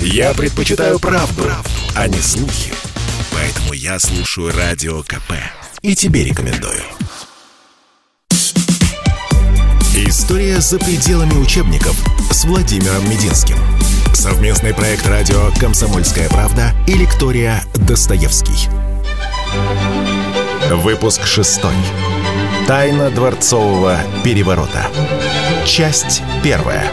Я предпочитаю правду, правду, а не слухи. Поэтому я слушаю Радио КП. И тебе рекомендую. История за пределами учебников с Владимиром Мединским. Совместный проект радио «Комсомольская правда» и лектория «Достоевский». Выпуск шестой. Тайна дворцового переворота. Часть первая.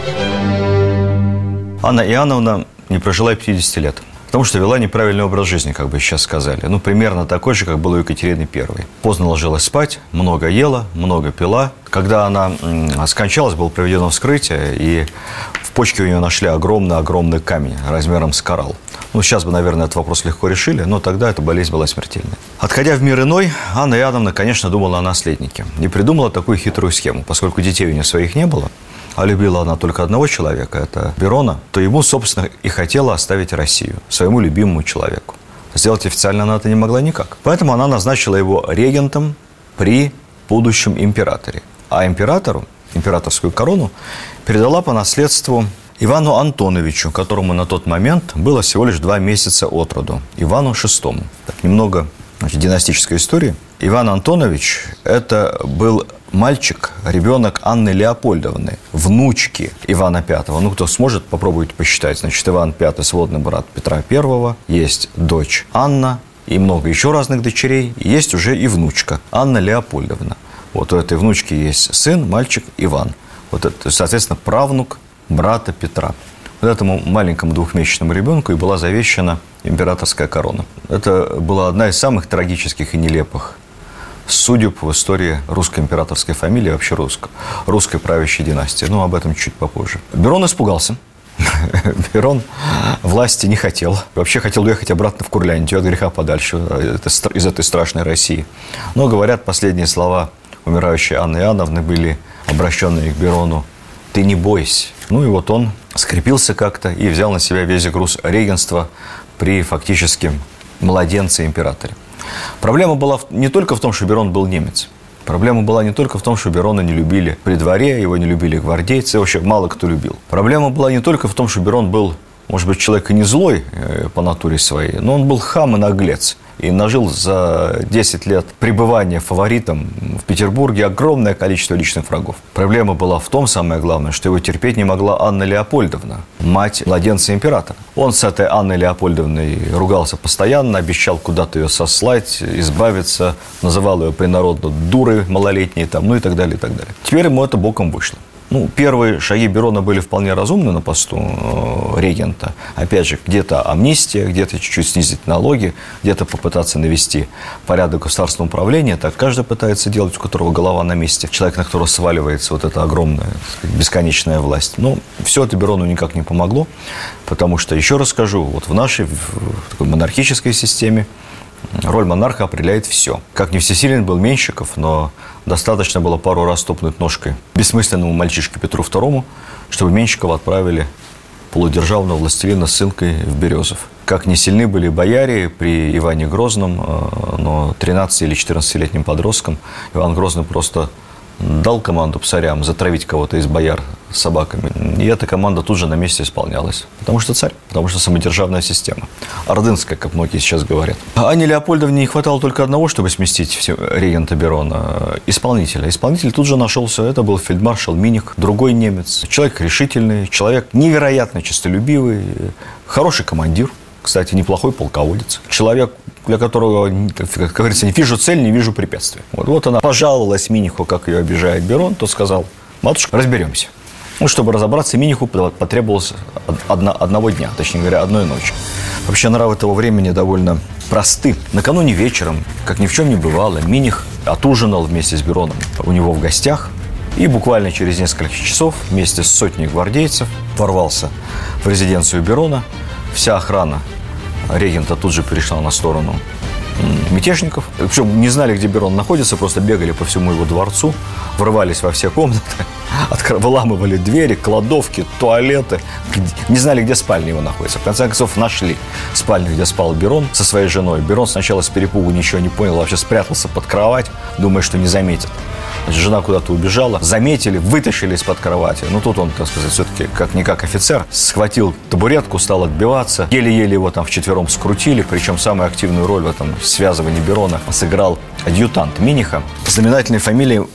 Анна Иоанновна не прожила и 50 лет. Потому что вела неправильный образ жизни, как бы сейчас сказали. Ну, примерно такой же, как было у Екатерины I. Поздно ложилась спать, много ела, много пила. Когда она скончалась, было проведено вскрытие, и в почке у нее нашли огромный-огромный камень размером с коралл. Ну, сейчас бы, наверное, этот вопрос легко решили, но тогда эта болезнь была смертельной. Отходя в мир иной, Анна Иоанновна, конечно, думала о наследнике. И придумала такую хитрую схему. Поскольку детей у нее своих не было, а любила она только одного человека, это Берона, то ему, собственно, и хотела оставить Россию, своему любимому человеку. Сделать официально она это не могла никак. Поэтому она назначила его регентом при будущем императоре. А императору, императорскую корону, передала по наследству Ивану Антоновичу, которому на тот момент было всего лишь два месяца от роду, Ивану VI. Так, немного значит, династической истории. Иван Антонович – это был мальчик, ребенок Анны Леопольдовны, внучки Ивана V. Ну, кто сможет, попробуйте посчитать. Значит, Иван V – сводный брат Петра I, есть дочь Анна, и много еще разных дочерей. Есть уже и внучка Анна Леопольдовна. Вот у этой внучки есть сын, мальчик Иван. Вот это, соответственно, правнук брата Петра. Вот этому маленькому двухмесячному ребенку и была завещана императорская корона. Это была одна из самых трагических и нелепых судеб в истории русской императорской фамилии, вообще русско, русской правящей династии. Ну, об этом чуть попозже. Берон испугался. Берон власти не хотел. Вообще хотел уехать обратно в Курляндию от греха подальше из этой страшной России. Но, говорят, последние слова умирающей Анны Иоанновны были обращенные к Берону «Ты не бойся». Ну и вот он скрепился как-то и взял на себя весь груз регенства при фактически младенце-императоре. Проблема была не только в том, что Берон был немец. Проблема была не только в том, что Берона не любили при дворе, его не любили гвардейцы, вообще мало кто любил. Проблема была не только в том, что Берон был, может быть, человек и не злой э, по натуре своей, но он был хам и наглец и нажил за 10 лет пребывания фаворитом в Петербурге огромное количество личных врагов. Проблема была в том, самое главное, что его терпеть не могла Анна Леопольдовна, мать младенца императора. Он с этой Анной Леопольдовной ругался постоянно, обещал куда-то ее сослать, избавиться, называл ее принародно дурой малолетней, там, ну и так далее, и так далее. Теперь ему это боком вышло. Ну, первые шаги Берона были вполне разумны на посту э, регента. Опять же, где-то амнистия, где-то чуть-чуть снизить налоги, где-то попытаться навести порядок государственного управления. Так каждый пытается делать, у которого голова на месте. Человек, на которого сваливается вот эта огромная, сказать, бесконечная власть. Но все это Берону никак не помогло, потому что, еще раз скажу, вот в нашей в такой монархической системе роль монарха определяет все. Как не всесилен был Менщиков, но достаточно было пару раз топнуть ножкой бессмысленному мальчишке Петру II, чтобы Менщикова отправили полудержавного властелина с ссылкой в Березов. Как не сильны были бояре при Иване Грозном, э, но 13 или 14-летним подростком Иван Грозный просто дал команду псарям затравить кого-то из бояр собаками. И эта команда тут же на месте исполнялась. Потому что царь, потому что самодержавная система. Ордынская, как многие сейчас говорят. Анне Леопольдовне не хватало только одного, чтобы сместить регента Берона, исполнителя. Исполнитель тут же нашелся. Это был фельдмаршал Миних, другой немец. Человек решительный, человек невероятно честолюбивый, хороший командир – кстати, неплохой полководец. Человек, для которого, как говорится, не вижу цель, не вижу препятствия. Вот, вот она пожаловалась Миниху, как ее обижает Берон, то сказал, матушка, разберемся. Ну, чтобы разобраться, Миниху потребовалось одно, одного дня, точнее говоря, одной ночи. Вообще нравы того времени довольно просты. Накануне вечером, как ни в чем не бывало, Миних отужинал вместе с Бероном у него в гостях. И буквально через несколько часов вместе с сотней гвардейцев ворвался в резиденцию Берона. Вся охрана регента тут же перешла на сторону мятежников. Причем не знали, где Берон находится, просто бегали по всему его дворцу, врывались во все комнаты, выламывали двери, кладовки, туалеты. Не знали, где спальня его находится. В конце концов, нашли спальню, где спал Берон со своей женой. Берон сначала с перепугу ничего не понял, вообще спрятался под кровать, думая, что не заметит. Жена куда-то убежала, заметили, вытащили из-под кровати. Ну, тут он, так сказать, все-таки как-никак офицер, схватил табуретку, стал отбиваться. Еле-еле его там вчетвером скрутили, причем самую активную роль в этом связывании Берона сыграл адъютант Миниха, знаменательной фамилией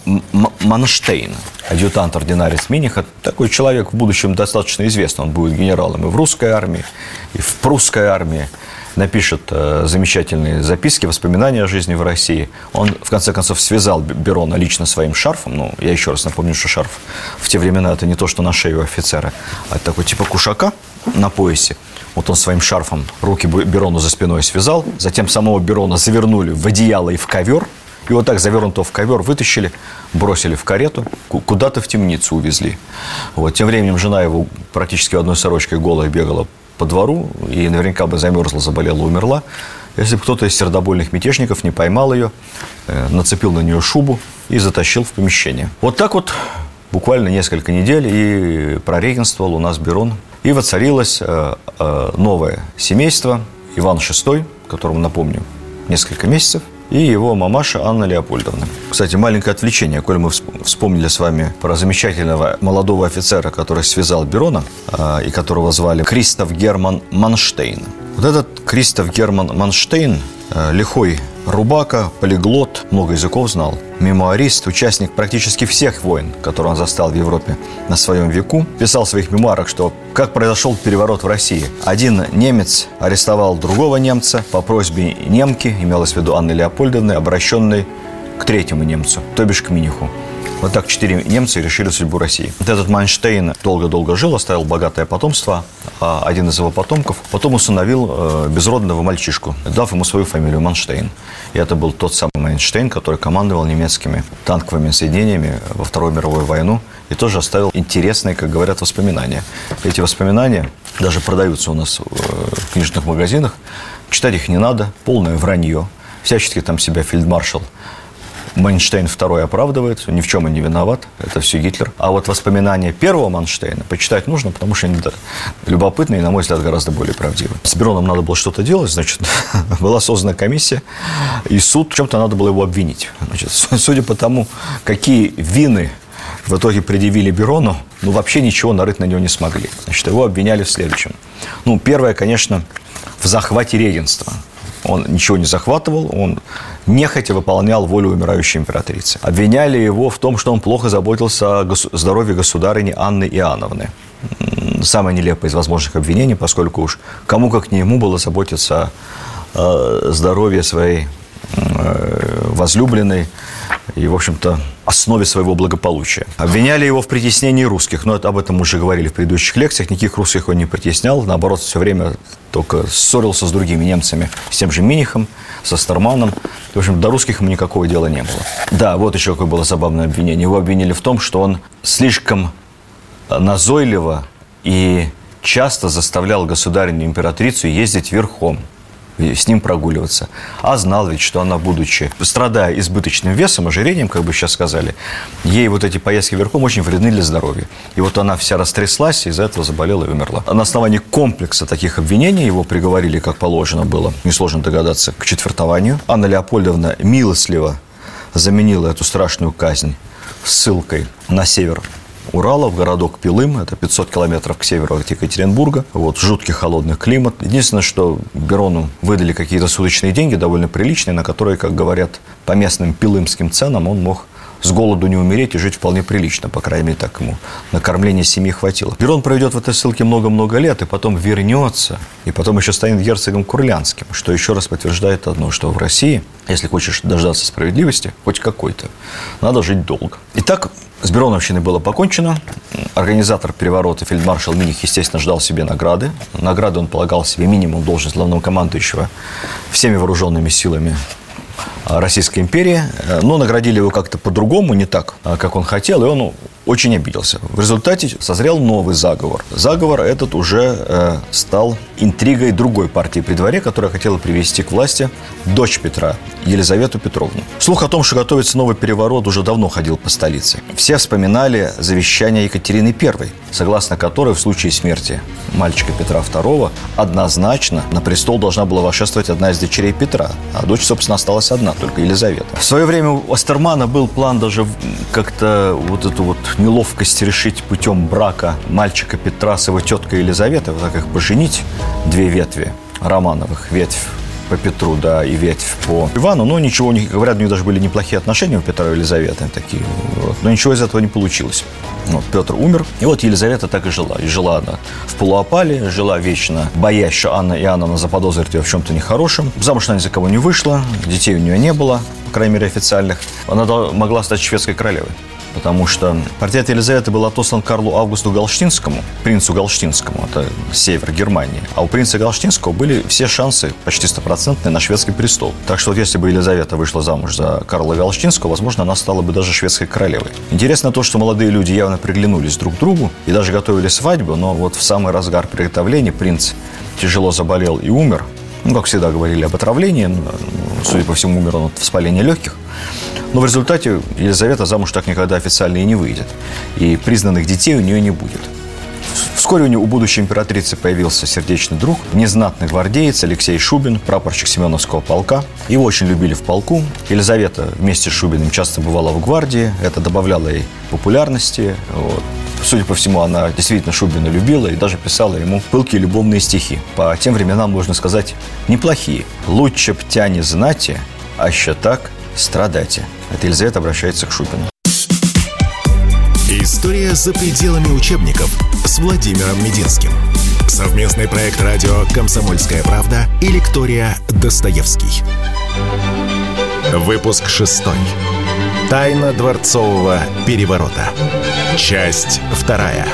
Манштейн. Адъютант ординарец Миниха. Такой человек в будущем достаточно известный. Он будет генералом и в русской армии, и в прусской армии напишет э, замечательные записки, воспоминания о жизни в России. Он, в конце концов, связал Берона лично своим шарфом. Ну, я еще раз напомню, что шарф в те времена это не то, что на шею офицера, а это такой типа кушака на поясе. Вот он своим шарфом руки Берону за спиной связал, затем самого Берона завернули в одеяло и в ковер, и вот так завернутого в ковер вытащили, бросили в карету, куда-то в темницу увезли. Вот. Тем временем жена его практически одной сорочкой голой бегала по двору и наверняка бы замерзла, заболела, умерла, если бы кто-то из сердобольных мятежников не поймал ее, э, нацепил на нее шубу и затащил в помещение. Вот так вот буквально несколько недель и прорегенствовал у нас Берон. И воцарилось э, э, новое семейство, Иван VI, которому, напомню, несколько месяцев – и его мамаша Анна Леопольдовна. Кстати, маленькое отвлечение, коль мы вспомнили с вами про замечательного молодого офицера, который связал Берона, э, и которого звали Кристоф Герман Манштейн. Вот этот Кристоф Герман Манштейн, э, лихой Рубака, полиглот, много языков знал, мемуарист, участник практически всех войн, которые он застал в Европе на своем веку, писал в своих мемуарах, что как произошел переворот в России. Один немец арестовал другого немца по просьбе немки, имелось в виду Анны Леопольдовны, обращенной к третьему немцу, то бишь к Миниху. Вот так четыре немца решили судьбу России. Вот этот Майнштейн долго-долго жил, оставил богатое потомство. А один из его потомков потом усыновил э, безродного мальчишку, дав ему свою фамилию Манштейн. И это был тот самый Майнштейн, который командовал немецкими танковыми соединениями во Вторую мировую войну и тоже оставил интересные, как говорят, воспоминания. Эти воспоминания даже продаются у нас в книжных магазинах. Читать их не надо, полное вранье. Всячески там себя фельдмаршал Манштейн второй оправдывает, ни в чем он не виноват, это все Гитлер. А вот воспоминания первого Манштейна почитать нужно, потому что они да, любопытные и, на мой взгляд, гораздо более правдивы. С Бероном надо было что-то делать, значит, была создана комиссия, и суд, чем-то надо было его обвинить. Значит, судя по тому, какие вины в итоге предъявили Берону, ну, вообще ничего нарыть на него не смогли. Значит, его обвиняли в следующем. Ну, первое, конечно, в захвате регенства – он ничего не захватывал, он нехотя выполнял волю умирающей императрицы. Обвиняли его в том, что он плохо заботился о здоровье государыни Анны Иоанновны. Самое нелепое из возможных обвинений, поскольку уж кому как не ему было заботиться о здоровье своей э, возлюбленной, и, в общем-то, основе своего благополучия. Обвиняли его в притеснении русских, но об этом уже говорили в предыдущих лекциях. Никаких русских он не притеснял, наоборот, все время только ссорился с другими немцами, с тем же Минихом, со Старманом. В общем, до русских ему никакого дела не было. Да, вот еще какое было забавное обвинение. Его обвинили в том, что он слишком назойливо и часто заставлял государиню императрицу ездить верхом с ним прогуливаться. А знал ведь, что она, будучи, страдая избыточным весом, ожирением, как бы сейчас сказали, ей вот эти поездки верхом очень вредны для здоровья. И вот она вся растряслась, из-за этого заболела и умерла. А на основании комплекса таких обвинений его приговорили, как положено было, несложно догадаться, к четвертованию. Анна Леопольдовна милостливо заменила эту страшную казнь ссылкой на север Урала, в городок Пилым, это 500 километров к северу от Екатеринбурга. Вот жуткий холодный климат. Единственное, что Берону выдали какие-то суточные деньги, довольно приличные, на которые, как говорят, по местным пилымским ценам он мог с голоду не умереть и жить вполне прилично, по крайней мере, так ему на кормление семьи хватило. Берон проведет в этой ссылке много-много лет, и потом вернется, и потом еще станет герцогом Курлянским, что еще раз подтверждает одно, что в России, если хочешь дождаться справедливости, хоть какой-то, надо жить долго. Итак, с Бероновщиной было покончено. Организатор переворота, фельдмаршал Миних, естественно, ждал себе награды. Награды он полагал себе минимум должность главного командующего всеми вооруженными силами Российской империи, но наградили его как-то по-другому, не так, а как он хотел, и он очень обиделся. В результате созрел новый заговор. Заговор этот уже э, стал интригой другой партии при дворе, которая хотела привести к власти дочь Петра, Елизавету Петровну. Слух о том, что готовится новый переворот, уже давно ходил по столице. Все вспоминали завещание Екатерины I, согласно которой в случае смерти мальчика Петра II однозначно на престол должна была восшествовать одна из дочерей Петра, а дочь, собственно, осталась одна, только Елизавета. В свое время у Астермана был план даже как-то вот эту вот неловкость решить путем брака мальчика Петра с его теткой Елизаветой, вот так их поженить, две ветви Романовых, ветвь по Петру, да, и ветвь по Ивану, но ничего, не говорят, у них даже были неплохие отношения у Петра и Елизаветы такие, вот, но ничего из этого не получилось. Вот, Петр умер, и вот Елизавета так и жила. И жила она в полуопале, жила вечно, боясь, что Анна и Иоанна заподозрит ее в чем-то нехорошем. Замуж она ни за кого не вышла, детей у нее не было, по крайней мере, официальных. Она могла стать шведской королевой потому что портрет Елизаветы был отослан Карлу Августу Галштинскому, принцу Галштинскому, это север Германии. А у принца Галштинского были все шансы, почти стопроцентные, на шведский престол. Так что вот если бы Елизавета вышла замуж за Карла Галштинского, возможно, она стала бы даже шведской королевой. Интересно то, что молодые люди явно приглянулись друг к другу и даже готовили свадьбу, но вот в самый разгар приготовления принц тяжело заболел и умер. Ну, как всегда говорили об отравлении, судя по всему, умер он от воспаления легких. Но в результате Елизавета замуж так никогда официально и не выйдет. И признанных детей у нее не будет. Вскоре у, нее, у будущей императрицы появился сердечный друг, незнатный гвардеец Алексей Шубин, прапорщик Семеновского полка. Его очень любили в полку. Елизавета вместе с Шубиным часто бывала в гвардии. Это добавляло ей популярности. Вот. Судя по всему, она действительно Шубина любила и даже писала ему пылкие любовные стихи. По тем временам, можно сказать, неплохие. «Лучше б тя не знати, а ще так страдайте». Это Елизавета обращается к Шубину. История за пределами учебников с Владимиром Мединским. Совместный проект радио «Комсомольская правда» и лектория «Достоевский». Выпуск шестой. Тайна дворцового переворота. Часть вторая.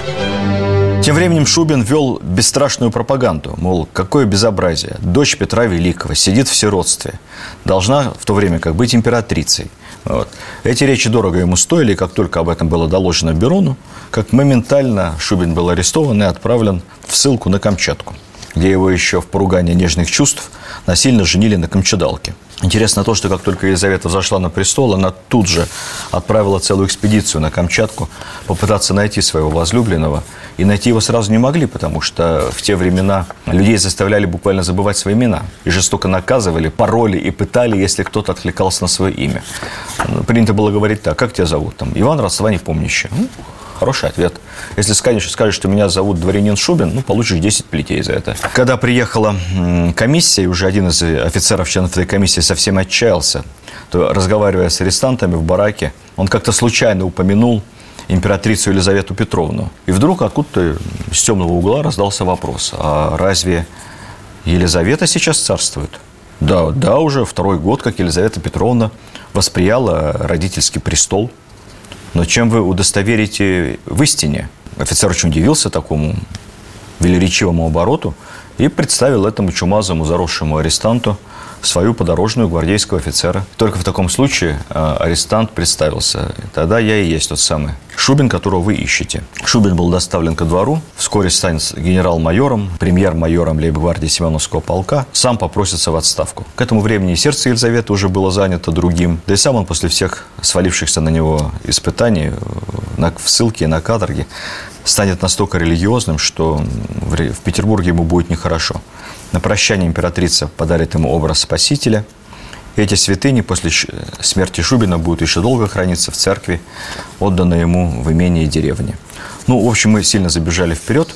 Тем временем Шубин вел бесстрашную пропаганду, мол, какое безобразие. Дочь Петра Великого сидит в сиротстве, должна в то время как быть императрицей. Вот. Эти речи дорого ему стоили, и как только об этом было доложено Берону, как моментально Шубин был арестован и отправлен в ссылку на Камчатку, где его еще в поругание нежных чувств насильно женили на Камчадалке – Интересно то, что как только Елизавета взошла на престол, она тут же отправила целую экспедицию на Камчатку попытаться найти своего возлюбленного. И найти его сразу не могли, потому что в те времена людей заставляли буквально забывать свои имена. И жестоко наказывали, пароли и пытали, если кто-то откликался на свое имя. Принято было говорить так, как тебя зовут? Там, Иван, родства не помнящий. Хороший ответ. Если скажешь, скажешь, что меня зовут дворянин Шубин, ну, получишь 10 плетей за это. Когда приехала комиссия, и уже один из офицеров, членов этой комиссии, совсем отчаялся, то, разговаривая с арестантами в бараке, он как-то случайно упомянул императрицу Елизавету Петровну. И вдруг откуда-то с темного угла раздался вопрос, а разве Елизавета сейчас царствует? Да, да, уже второй год, как Елизавета Петровна восприяла родительский престол – но чем вы удостоверите в истине? Офицер очень удивился такому велеречивому обороту и представил этому чумазому заросшему арестанту свою подорожную гвардейского офицера. Только в таком случае э, арестант представился. Тогда я и есть тот самый Шубин, которого вы ищете. Шубин был доставлен ко двору, вскоре станет генерал-майором, премьер-майором лейб-гвардии Семеновского полка, сам попросится в отставку. К этому времени и сердце Елизаветы уже было занято другим, да и сам он после всех свалившихся на него испытаний э, в ссылке на каторге станет настолько религиозным, что в, в Петербурге ему будет нехорошо. На прощание императрица подарит ему образ Спасителя. Эти святыни после смерти Шубина будут еще долго храниться в церкви, отданной ему в имение деревни. Ну, в общем, мы сильно забежали вперед.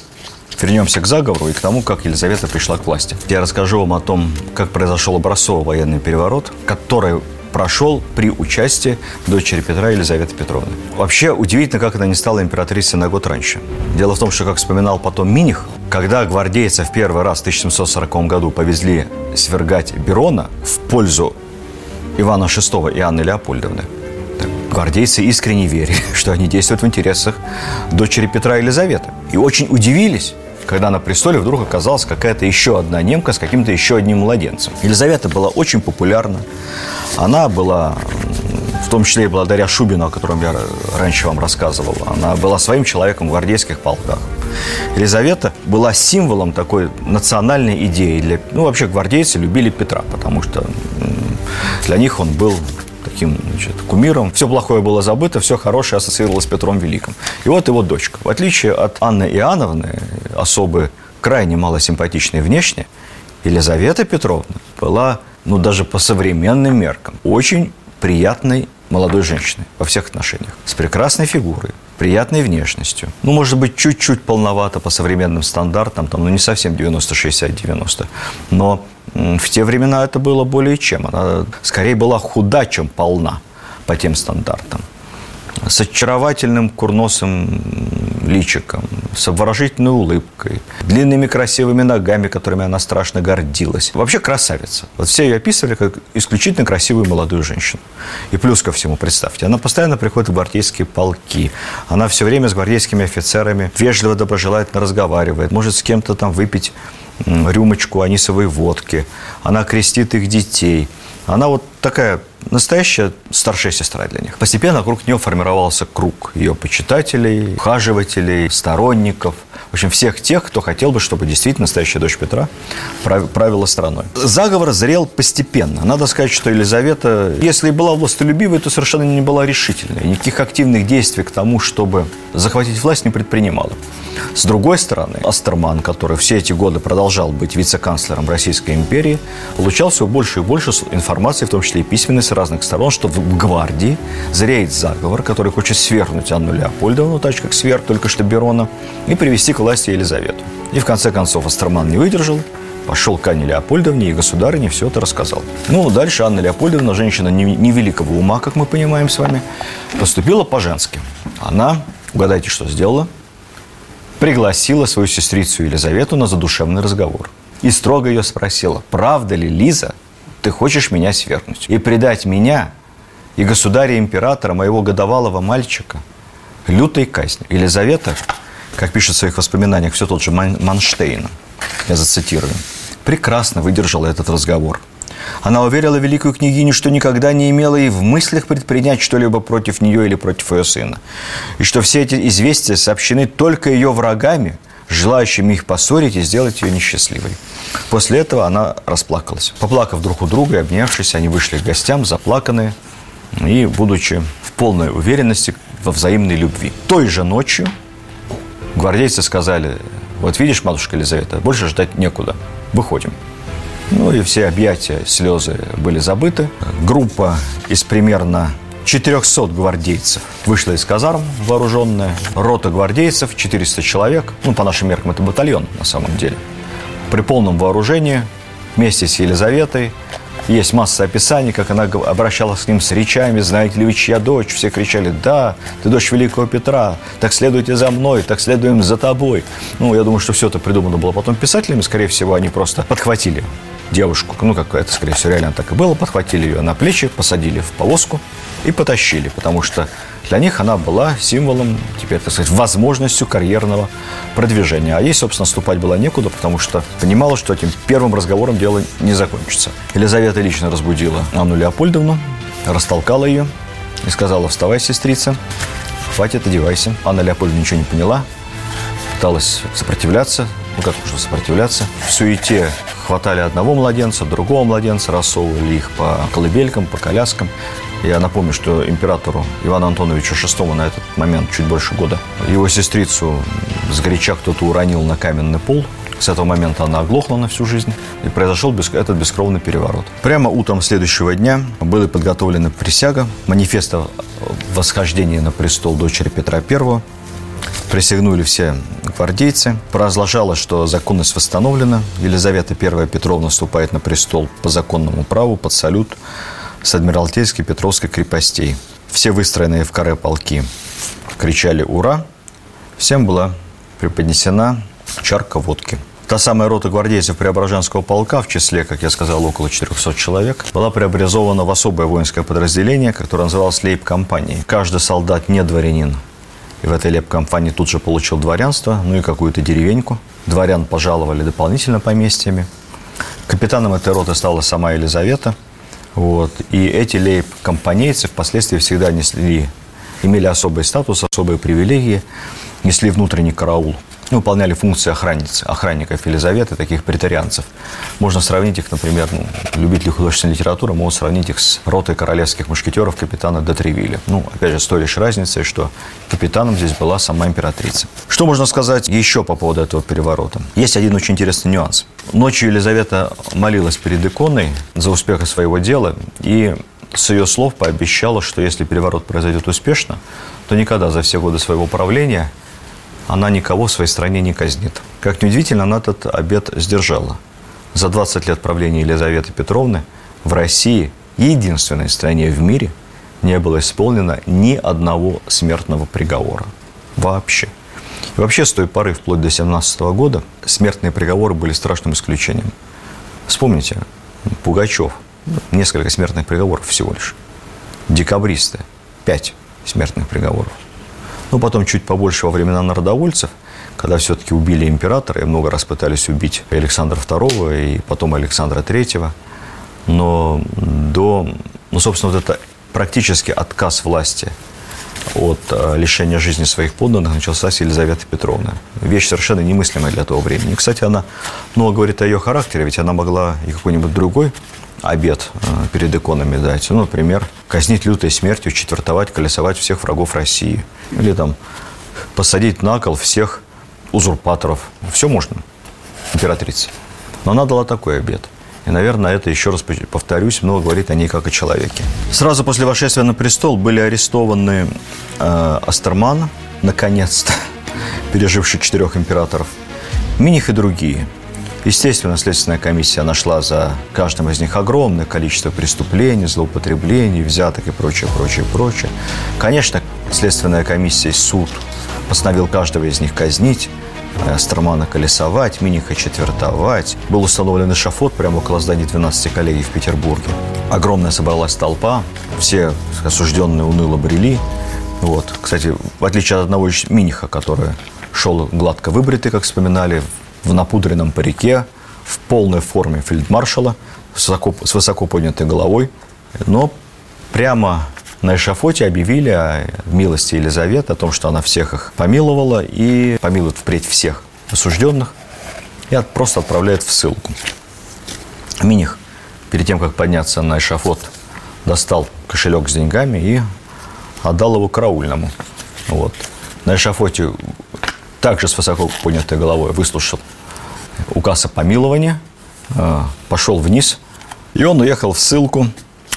Вернемся к заговору и к тому, как Елизавета пришла к власти. Я расскажу вам о том, как произошел образцовый военный переворот, который прошел при участии дочери Петра Елизаветы Петровны. Вообще удивительно, как она не стала императрицей на год раньше. Дело в том, что, как вспоминал потом Миних, когда гвардейцы в первый раз в 1740 году повезли свергать Берона в пользу Ивана VI и Анны Леопольдовны, гвардейцы искренне верили, что они действуют в интересах дочери Петра Елизаветы. И очень удивились, когда на престоле вдруг оказалась какая-то еще одна немка с каким-то еще одним младенцем. Елизавета была очень популярна. Она была, в том числе и благодаря Шубину, о котором я раньше вам рассказывал, она была своим человеком в гвардейских полках. Елизавета была символом такой национальной идеи. Для, ну, вообще гвардейцы любили Петра, потому что для них он был таким значит, кумиром. Все плохое было забыто, все хорошее ассоциировалось с Петром Великим. И вот его дочка. В отличие от Анны Иоанновны, особы крайне малосимпатичной внешне, Елизавета Петровна была, ну, даже по современным меркам, очень приятной молодой женщиной во всех отношениях. С прекрасной фигурой, приятной внешностью. Ну, может быть, чуть-чуть полновато по современным стандартам, там, ну, не совсем 90-60-90. Но в те времена это было более чем. Она скорее была худа, чем полна по тем стандартам. С очаровательным курносым личиком, с обворожительной улыбкой, длинными красивыми ногами, которыми она страшно гордилась. Вообще красавица. Вот все ее описывали как исключительно красивую молодую женщину. И плюс ко всему, представьте, она постоянно приходит в гвардейские полки. Она все время с гвардейскими офицерами вежливо, доброжелательно разговаривает. Может с кем-то там выпить рюмочку анисовой водки. Она крестит их детей. Она вот такая настоящая старшая сестра для них. Постепенно вокруг нее формировался круг ее почитателей, ухаживателей, сторонников. В общем, всех тех, кто хотел бы, чтобы действительно настоящая дочь Петра правила страной. Заговор зрел постепенно. Надо сказать, что Елизавета, если и была властолюбивой, то совершенно не была решительной. Никаких активных действий к тому, чтобы захватить власть, не предпринимала. С другой стороны, Астерман, который все эти годы продолжал быть вице-канцлером Российской империи, получал все больше и больше информации, в том числе и письменной, с разных сторон, что в гвардии зреет заговор, который хочет свергнуть Анну Леопольдовну, так же, как сверг только что Берона, и привести к власти Елизавету. И в конце концов Астерман не выдержал, пошел к Анне Леопольдовне и государыне все это рассказал. Ну, дальше Анна Леопольдовна, женщина невеликого ума, как мы понимаем с вами, поступила по-женски. Она, угадайте, что сделала – пригласила свою сестрицу Елизавету на задушевный разговор. И строго ее спросила, правда ли, Лиза, ты хочешь меня свергнуть и предать меня и государя-императора, моего годовалого мальчика, лютой казни. Елизавета, как пишет в своих воспоминаниях все тот же Манштейн, я зацитирую, прекрасно выдержала этот разговор – она уверила великую княгиню, что никогда не имела и в мыслях предпринять что-либо против нее или против ее сына. И что все эти известия сообщены только ее врагами, желающими их поссорить и сделать ее несчастливой. После этого она расплакалась. Поплакав друг у друга и обнявшись, они вышли к гостям, заплаканные и будучи в полной уверенности во взаимной любви. Той же ночью гвардейцы сказали, вот видишь, матушка Елизавета, больше ждать некуда, выходим. Ну и все объятия, слезы были забыты. Группа из примерно 400 гвардейцев вышла из казарм вооруженная. Рота гвардейцев, 400 человек. Ну, по нашим меркам, это батальон на самом деле. При полном вооружении, вместе с Елизаветой, есть масса описаний, как она обращалась к ним с речами, знаете ли вы, чья дочь? Все кричали, да, ты дочь великого Петра, так следуйте за мной, так следуем за тобой. Ну, я думаю, что все это придумано было потом писателями, скорее всего, они просто подхватили девушку, ну, как это, скорее всего, реально так и было, подхватили ее на плечи, посадили в повозку и потащили, потому что для них она была символом, теперь, так сказать, возможностью карьерного продвижения. А ей, собственно, ступать было некуда, потому что понимала, что этим первым разговором дело не закончится. Елизавета лично разбудила Анну Леопольдовну, растолкала ее и сказала, вставай, сестрица, хватит, одевайся. Анна Леопольдовна ничего не поняла, пыталась сопротивляться, ну как можно сопротивляться, в суете хватали одного младенца, другого младенца, рассовывали их по колыбелькам, по коляскам. Я напомню, что императору Ивану Антоновичу VI на этот момент чуть больше года. Его сестрицу сгоряча кто-то уронил на каменный пол. С этого момента она оглохла на всю жизнь. И произошел этот бескровный переворот. Прямо утром следующего дня были подготовлены присяга, манифест о восхождении на престол дочери Петра I, Присягнули все гвардейцы. Поразложалось, что законность восстановлена. Елизавета I Петровна вступает на престол по законному праву под салют с Адмиралтейской Петровской крепостей. Все выстроенные в каре полки кричали «Ура!». Всем была преподнесена чарка водки. Та самая рота гвардейцев Преображенского полка, в числе, как я сказал, около 400 человек, была преобразована в особое воинское подразделение, которое называлось лейб-компанией. Каждый солдат не дворянин, и в этой леп-компании тут же получил дворянство, ну и какую-то деревеньку. Дворян пожаловали дополнительно поместьями. Капитаном этой роты стала сама Елизавета. Вот. И эти лейб-компанейцы впоследствии всегда несли, имели особый статус, особые привилегии, несли внутренний караул выполняли функции охранниц, охранников Елизаветы, таких претарианцев. Можно сравнить их, например, ну, любители художественной литературы могут сравнить их с ротой королевских мушкетеров капитана Детревиля. Ну, опять же, с той лишь разницей, что капитаном здесь была сама императрица. Что можно сказать еще по поводу этого переворота? Есть один очень интересный нюанс. Ночью Елизавета молилась перед иконой за успех своего дела и с ее слов пообещала, что если переворот произойдет успешно, то никогда за все годы своего правления она никого в своей стране не казнит. Как неудивительно, она этот обет сдержала. За 20 лет правления Елизаветы Петровны в России, единственной стране в мире, не было исполнено ни одного смертного приговора. Вообще. И вообще с той поры, вплоть до 17 года, смертные приговоры были страшным исключением. Вспомните, Пугачев, несколько смертных приговоров всего лишь. Декабристы, пять смертных приговоров. Ну, потом чуть побольше во времена народовольцев, когда все-таки убили императора и много раз пытались убить Александра II и потом Александра III. Но до, ну, собственно, вот это практически отказ власти от э, лишения жизни своих подданных начался с Елизаветы Петровны. Вещь совершенно немыслимая для того времени. Кстати, она много говорит о ее характере, ведь она могла и какой-нибудь другой обед э, перед иконами дать. Ну, например, казнить лютой смертью, четвертовать, колесовать всех врагов России. Или там посадить на кол всех узурпаторов. Все можно, императрица. Но она дала такой обед. И, наверное, это, еще раз повторюсь, много говорит о ней как о человеке. Сразу после восшествия на престол были арестованы э, Астерман, наконец-то, переживший четырех императоров, Миних и другие – Естественно, Следственная комиссия нашла за каждым из них огромное количество преступлений, злоупотреблений, взяток и прочее, прочее, прочее. Конечно, Следственная комиссия и суд постановил каждого из них казнить, э, Стромана колесовать, Миниха четвертовать. Был установлен эшафот прямо около здания 12 коллегий в Петербурге. Огромная собралась толпа, все осужденные уныло брели. Вот. Кстати, в отличие от одного Миниха, который шел гладко выбритый, как вспоминали, в напудренном парике, в полной форме фельдмаршала, с высоко, поднятой головой. Но прямо на эшафоте объявили о милости Елизаветы, о том, что она всех их помиловала и помилует впредь всех осужденных и просто отправляет в ссылку. Миних перед тем, как подняться на эшафот, достал кошелек с деньгами и отдал его караульному. Вот. На эшафоте также с высоко поднятой головой выслушал указ о помиловании, э, пошел вниз, и он уехал в ссылку,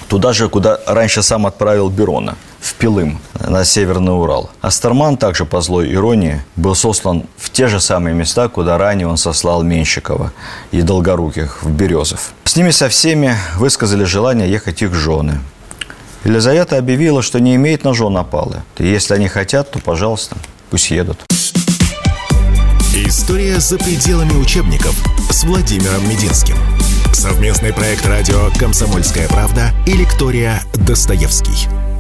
туда же, куда раньше сам отправил Берона, в Пилым, на Северный Урал. Астерман также, по злой иронии, был сослан в те же самые места, куда ранее он сослал Менщикова и Долгоруких, в Березов. С ними со всеми высказали желание ехать их жены. Елизавета объявила, что не имеет на жен опалы. Если они хотят, то, пожалуйста, пусть едут. История за пределами учебников с Владимиром Мединским. Совместный проект радио «Комсомольская правда» и лектория «Достоевский».